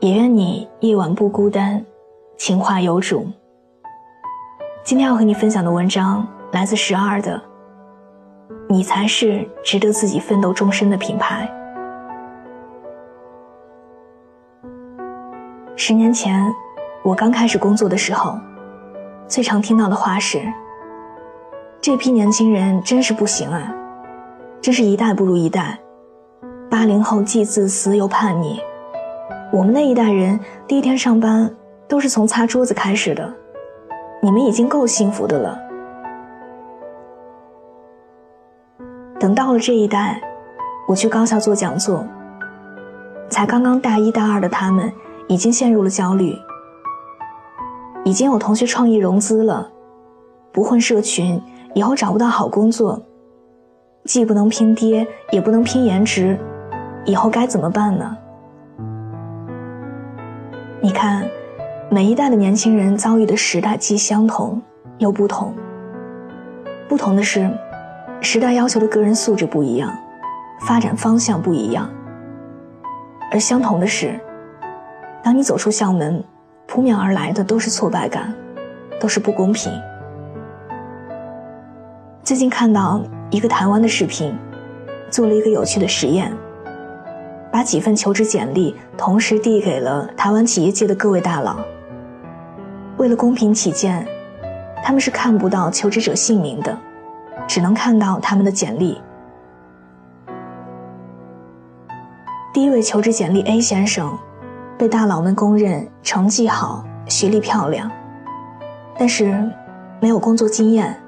也愿你夜晚不孤单，情话有主。今天要和你分享的文章来自十二的，你才是值得自己奋斗终身的品牌。十年前，我刚开始工作的时候，最常听到的话是：“这批年轻人真是不行啊，真是一代不如一代。”八零后既自私又叛逆。我们那一代人第一天上班都是从擦桌子开始的，你们已经够幸福的了。等到了这一代，我去高校做讲座，才刚刚大一大二的他们已经陷入了焦虑，已经有同学创业融资了，不混社群以后找不到好工作，既不能拼爹也不能拼颜值，以后该怎么办呢？你看，每一代的年轻人遭遇的时代既相同又不同。不同的是，时代要求的个人素质不一样，发展方向不一样。而相同的是，当你走出校门，扑面而来的都是挫败感，都是不公平。最近看到一个台湾的视频，做了一个有趣的实验。把几份求职简历同时递给了台湾企业界的各位大佬。为了公平起见，他们是看不到求职者姓名的，只能看到他们的简历。第一位求职简历 A 先生，被大佬们公认成绩好、学历漂亮，但是没有工作经验，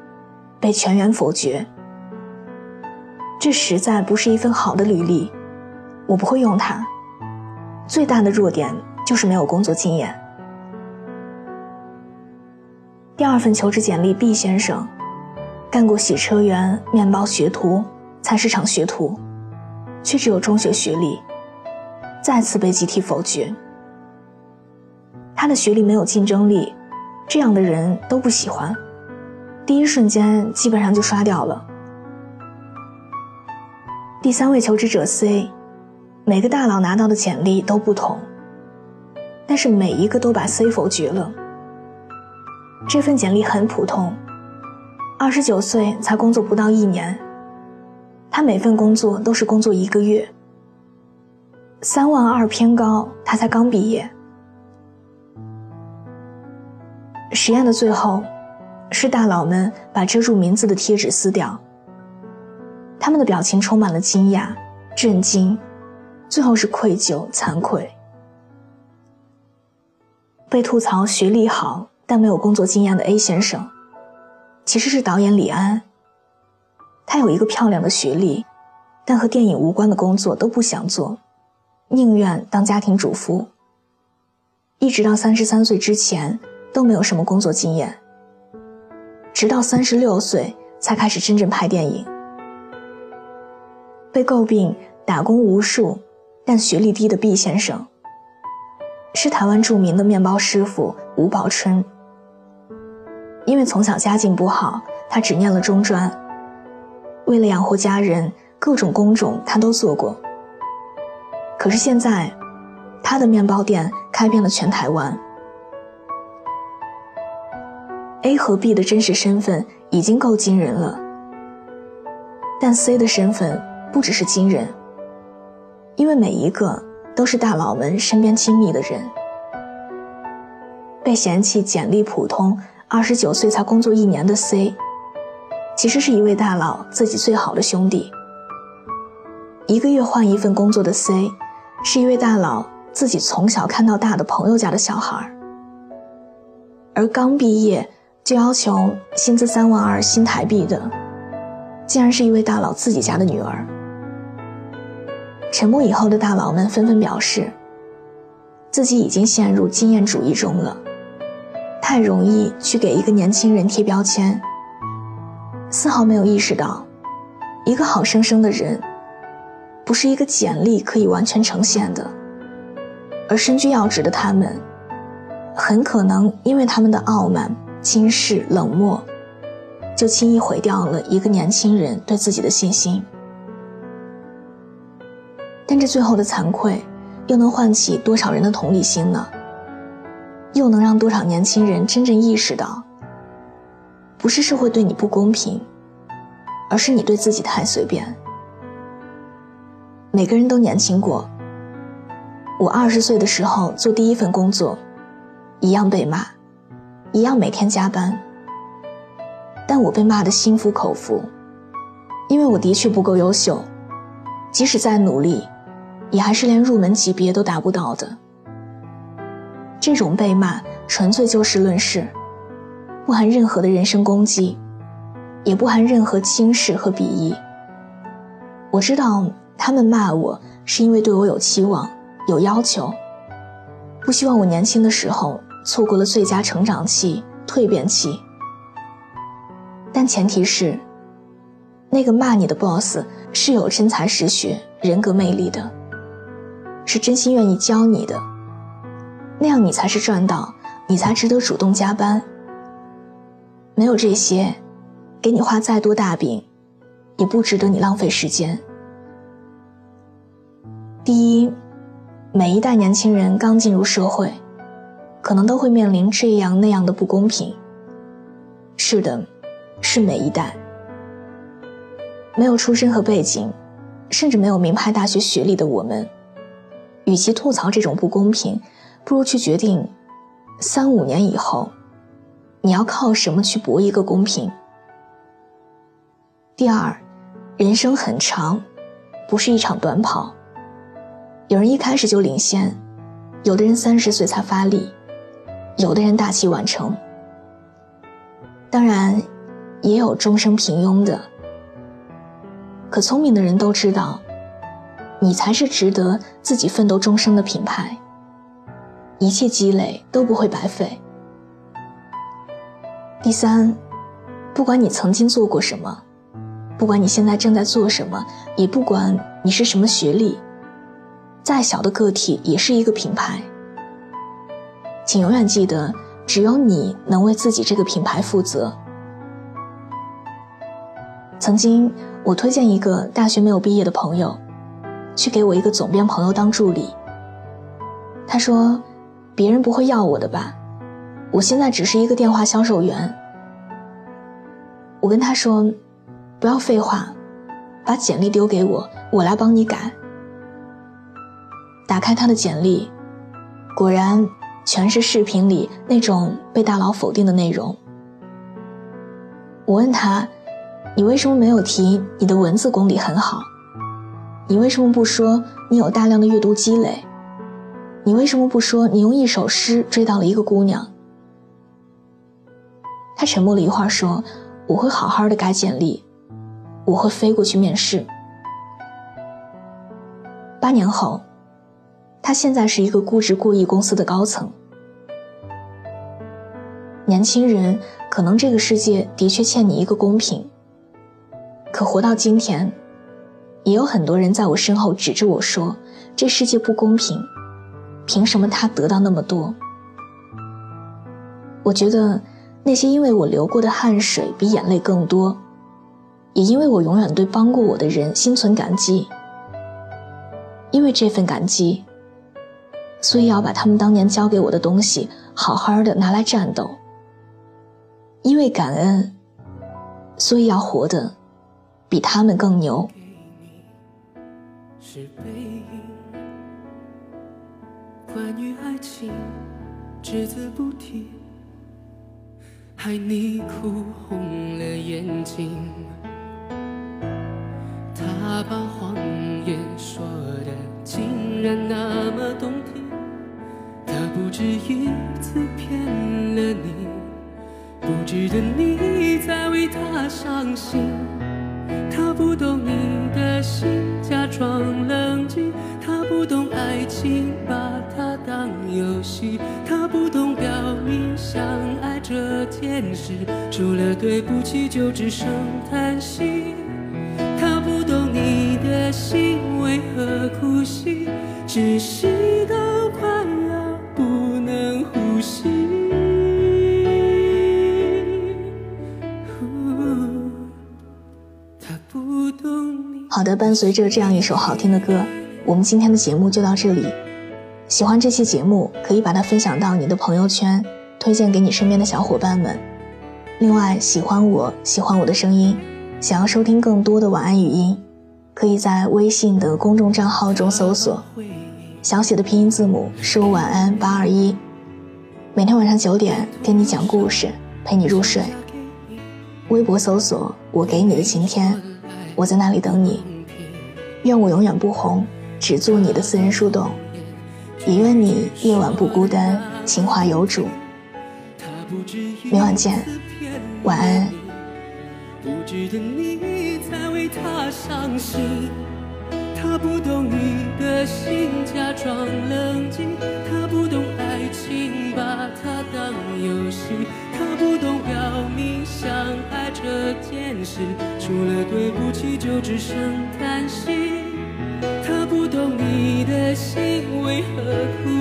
被全员否决。这实在不是一份好的履历。我不会用它，最大的弱点就是没有工作经验。第二份求职简历，B 先生，干过洗车员、面包学徒、菜市场学徒，却只有中学学历，再次被集体否决。他的学历没有竞争力，这样的人都不喜欢，第一瞬间基本上就刷掉了。第三位求职者 C。每个大佬拿到的简历都不同，但是每一个都把 C 否决了。这份简历很普通，二十九岁才工作不到一年，他每份工作都是工作一个月，三万二偏高，他才刚毕业。实验的最后，是大佬们把遮住名字的贴纸撕掉，他们的表情充满了惊讶、震惊。最后是愧疚、惭愧。被吐槽学历好但没有工作经验的 A 先生，其实是导演李安。他有一个漂亮的学历，但和电影无关的工作都不想做，宁愿当家庭主妇。一直到三十三岁之前都没有什么工作经验，直到三十六岁才开始真正拍电影。被诟病打工无数。但学历低的毕先生，是台湾著名的面包师傅吴宝春。因为从小家境不好，他只念了中专。为了养活家人，各种工种他都做过。可是现在，他的面包店开遍了全台湾。A 和 B 的真实身份已经够惊人了，但 C 的身份不只是惊人。因为每一个都是大佬们身边亲密的人，被嫌弃简历普通，二十九岁才工作一年的 C，其实是一位大佬自己最好的兄弟。一个月换一份工作的 C，是一位大佬自己从小看到大的朋友家的小孩而刚毕业就要求薪资三万二新台币的，竟然是一位大佬自己家的女儿。沉默以后的大佬们纷纷表示：“自己已经陷入经验主义中了，太容易去给一个年轻人贴标签，丝毫没有意识到，一个好生生的人，不是一个简历可以完全呈现的，而身居要职的他们，很可能因为他们的傲慢、轻视、冷漠，就轻易毁掉了一个年轻人对自己的信心。但这最后的惭愧。又能唤起多少人的同理心呢？又能让多少年轻人真正意识到，不是社会对你不公平，而是你对自己太随便。每个人都年轻过。我二十岁的时候做第一份工作，一样被骂，一样每天加班。但我被骂的心服口服，因为我的确不够优秀，即使再努力。也还是连入门级别都达不到的。这种被骂纯粹就事论事，不含任何的人身攻击，也不含任何轻视和鄙夷。我知道他们骂我是因为对我有期望、有要求，不希望我年轻的时候错过了最佳成长期、蜕变期。但前提是，那个骂你的 boss 是有真才实学、人格魅力的。是真心愿意教你的，那样你才是赚到，你才值得主动加班。没有这些，给你画再多大饼，也不值得你浪费时间。第一，每一代年轻人刚进入社会，可能都会面临这样那样的不公平。是的，是每一代。没有出身和背景，甚至没有名牌大学学历的我们。与其吐槽这种不公平，不如去决定，三五年以后，你要靠什么去搏一个公平。第二，人生很长，不是一场短跑。有人一开始就领先，有的人三十岁才发力，有的人大器晚成。当然，也有终生平庸的。可聪明的人都知道。你才是值得自己奋斗终生的品牌，一切积累都不会白费。第三，不管你曾经做过什么，不管你现在正在做什么，也不管你是什么学历，再小的个体也是一个品牌。请永远记得，只有你能为自己这个品牌负责。曾经，我推荐一个大学没有毕业的朋友。去给我一个总编朋友当助理。他说：“别人不会要我的吧？我现在只是一个电话销售员。”我跟他说：“不要废话，把简历丢给我，我来帮你改。”打开他的简历，果然全是视频里那种被大佬否定的内容。我问他：“你为什么没有提你的文字功底很好？”你为什么不说你有大量的阅读积累？你为什么不说你用一首诗追到了一个姑娘？他沉默了一会儿，说：“我会好好的改简历，我会飞过去面试。”八年后，他现在是一个估值过亿公司的高层。年轻人，可能这个世界的确欠你一个公平，可活到今天。也有很多人在我身后指着我说：“这世界不公平，凭什么他得到那么多？”我觉得，那些因为我流过的汗水比眼泪更多，也因为我永远对帮过我的人心存感激。因为这份感激，所以要把他们当年教给我的东西好好的拿来战斗。因为感恩，所以要活得比他们更牛。是背影，关于爱情只字不提，害你哭红了眼睛。他把谎言说的竟然那么动听，他不止一次骗了你，不值得你再为他伤心。他不懂你的心，装冷静。他不懂爱情，把它。当游戏。他不懂表明相爱这件事，除了对不起就只剩叹息。他不懂你的心为何哭泣，窒息到的，伴随着这样一首好听的歌，我们今天的节目就到这里。喜欢这期节目，可以把它分享到你的朋友圈，推荐给你身边的小伙伴们。另外，喜欢我喜欢我的声音，想要收听更多的晚安语音，可以在微信的公众账号中搜索小写的拼音字母是我晚安八二一，每天晚上九点跟你讲故事，陪你入睡。微博搜索我给你的晴天，我在那里等你。愿我永远不红，只做你的私人树洞。也愿你夜晚不孤单，情话有主。明晚见，晚安。不值得你再为他伤心，他不懂你的心，假装冷静。他不懂爱情，把它当游戏。他不懂表明相爱这件事，除了对不起就只剩叹息。他不懂你的心为何哭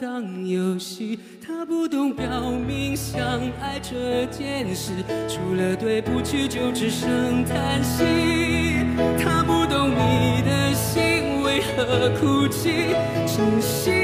当游戏。他不懂表明相爱这件事，除了对不起就只剩叹息。他不懂你的心为何哭泣，真心。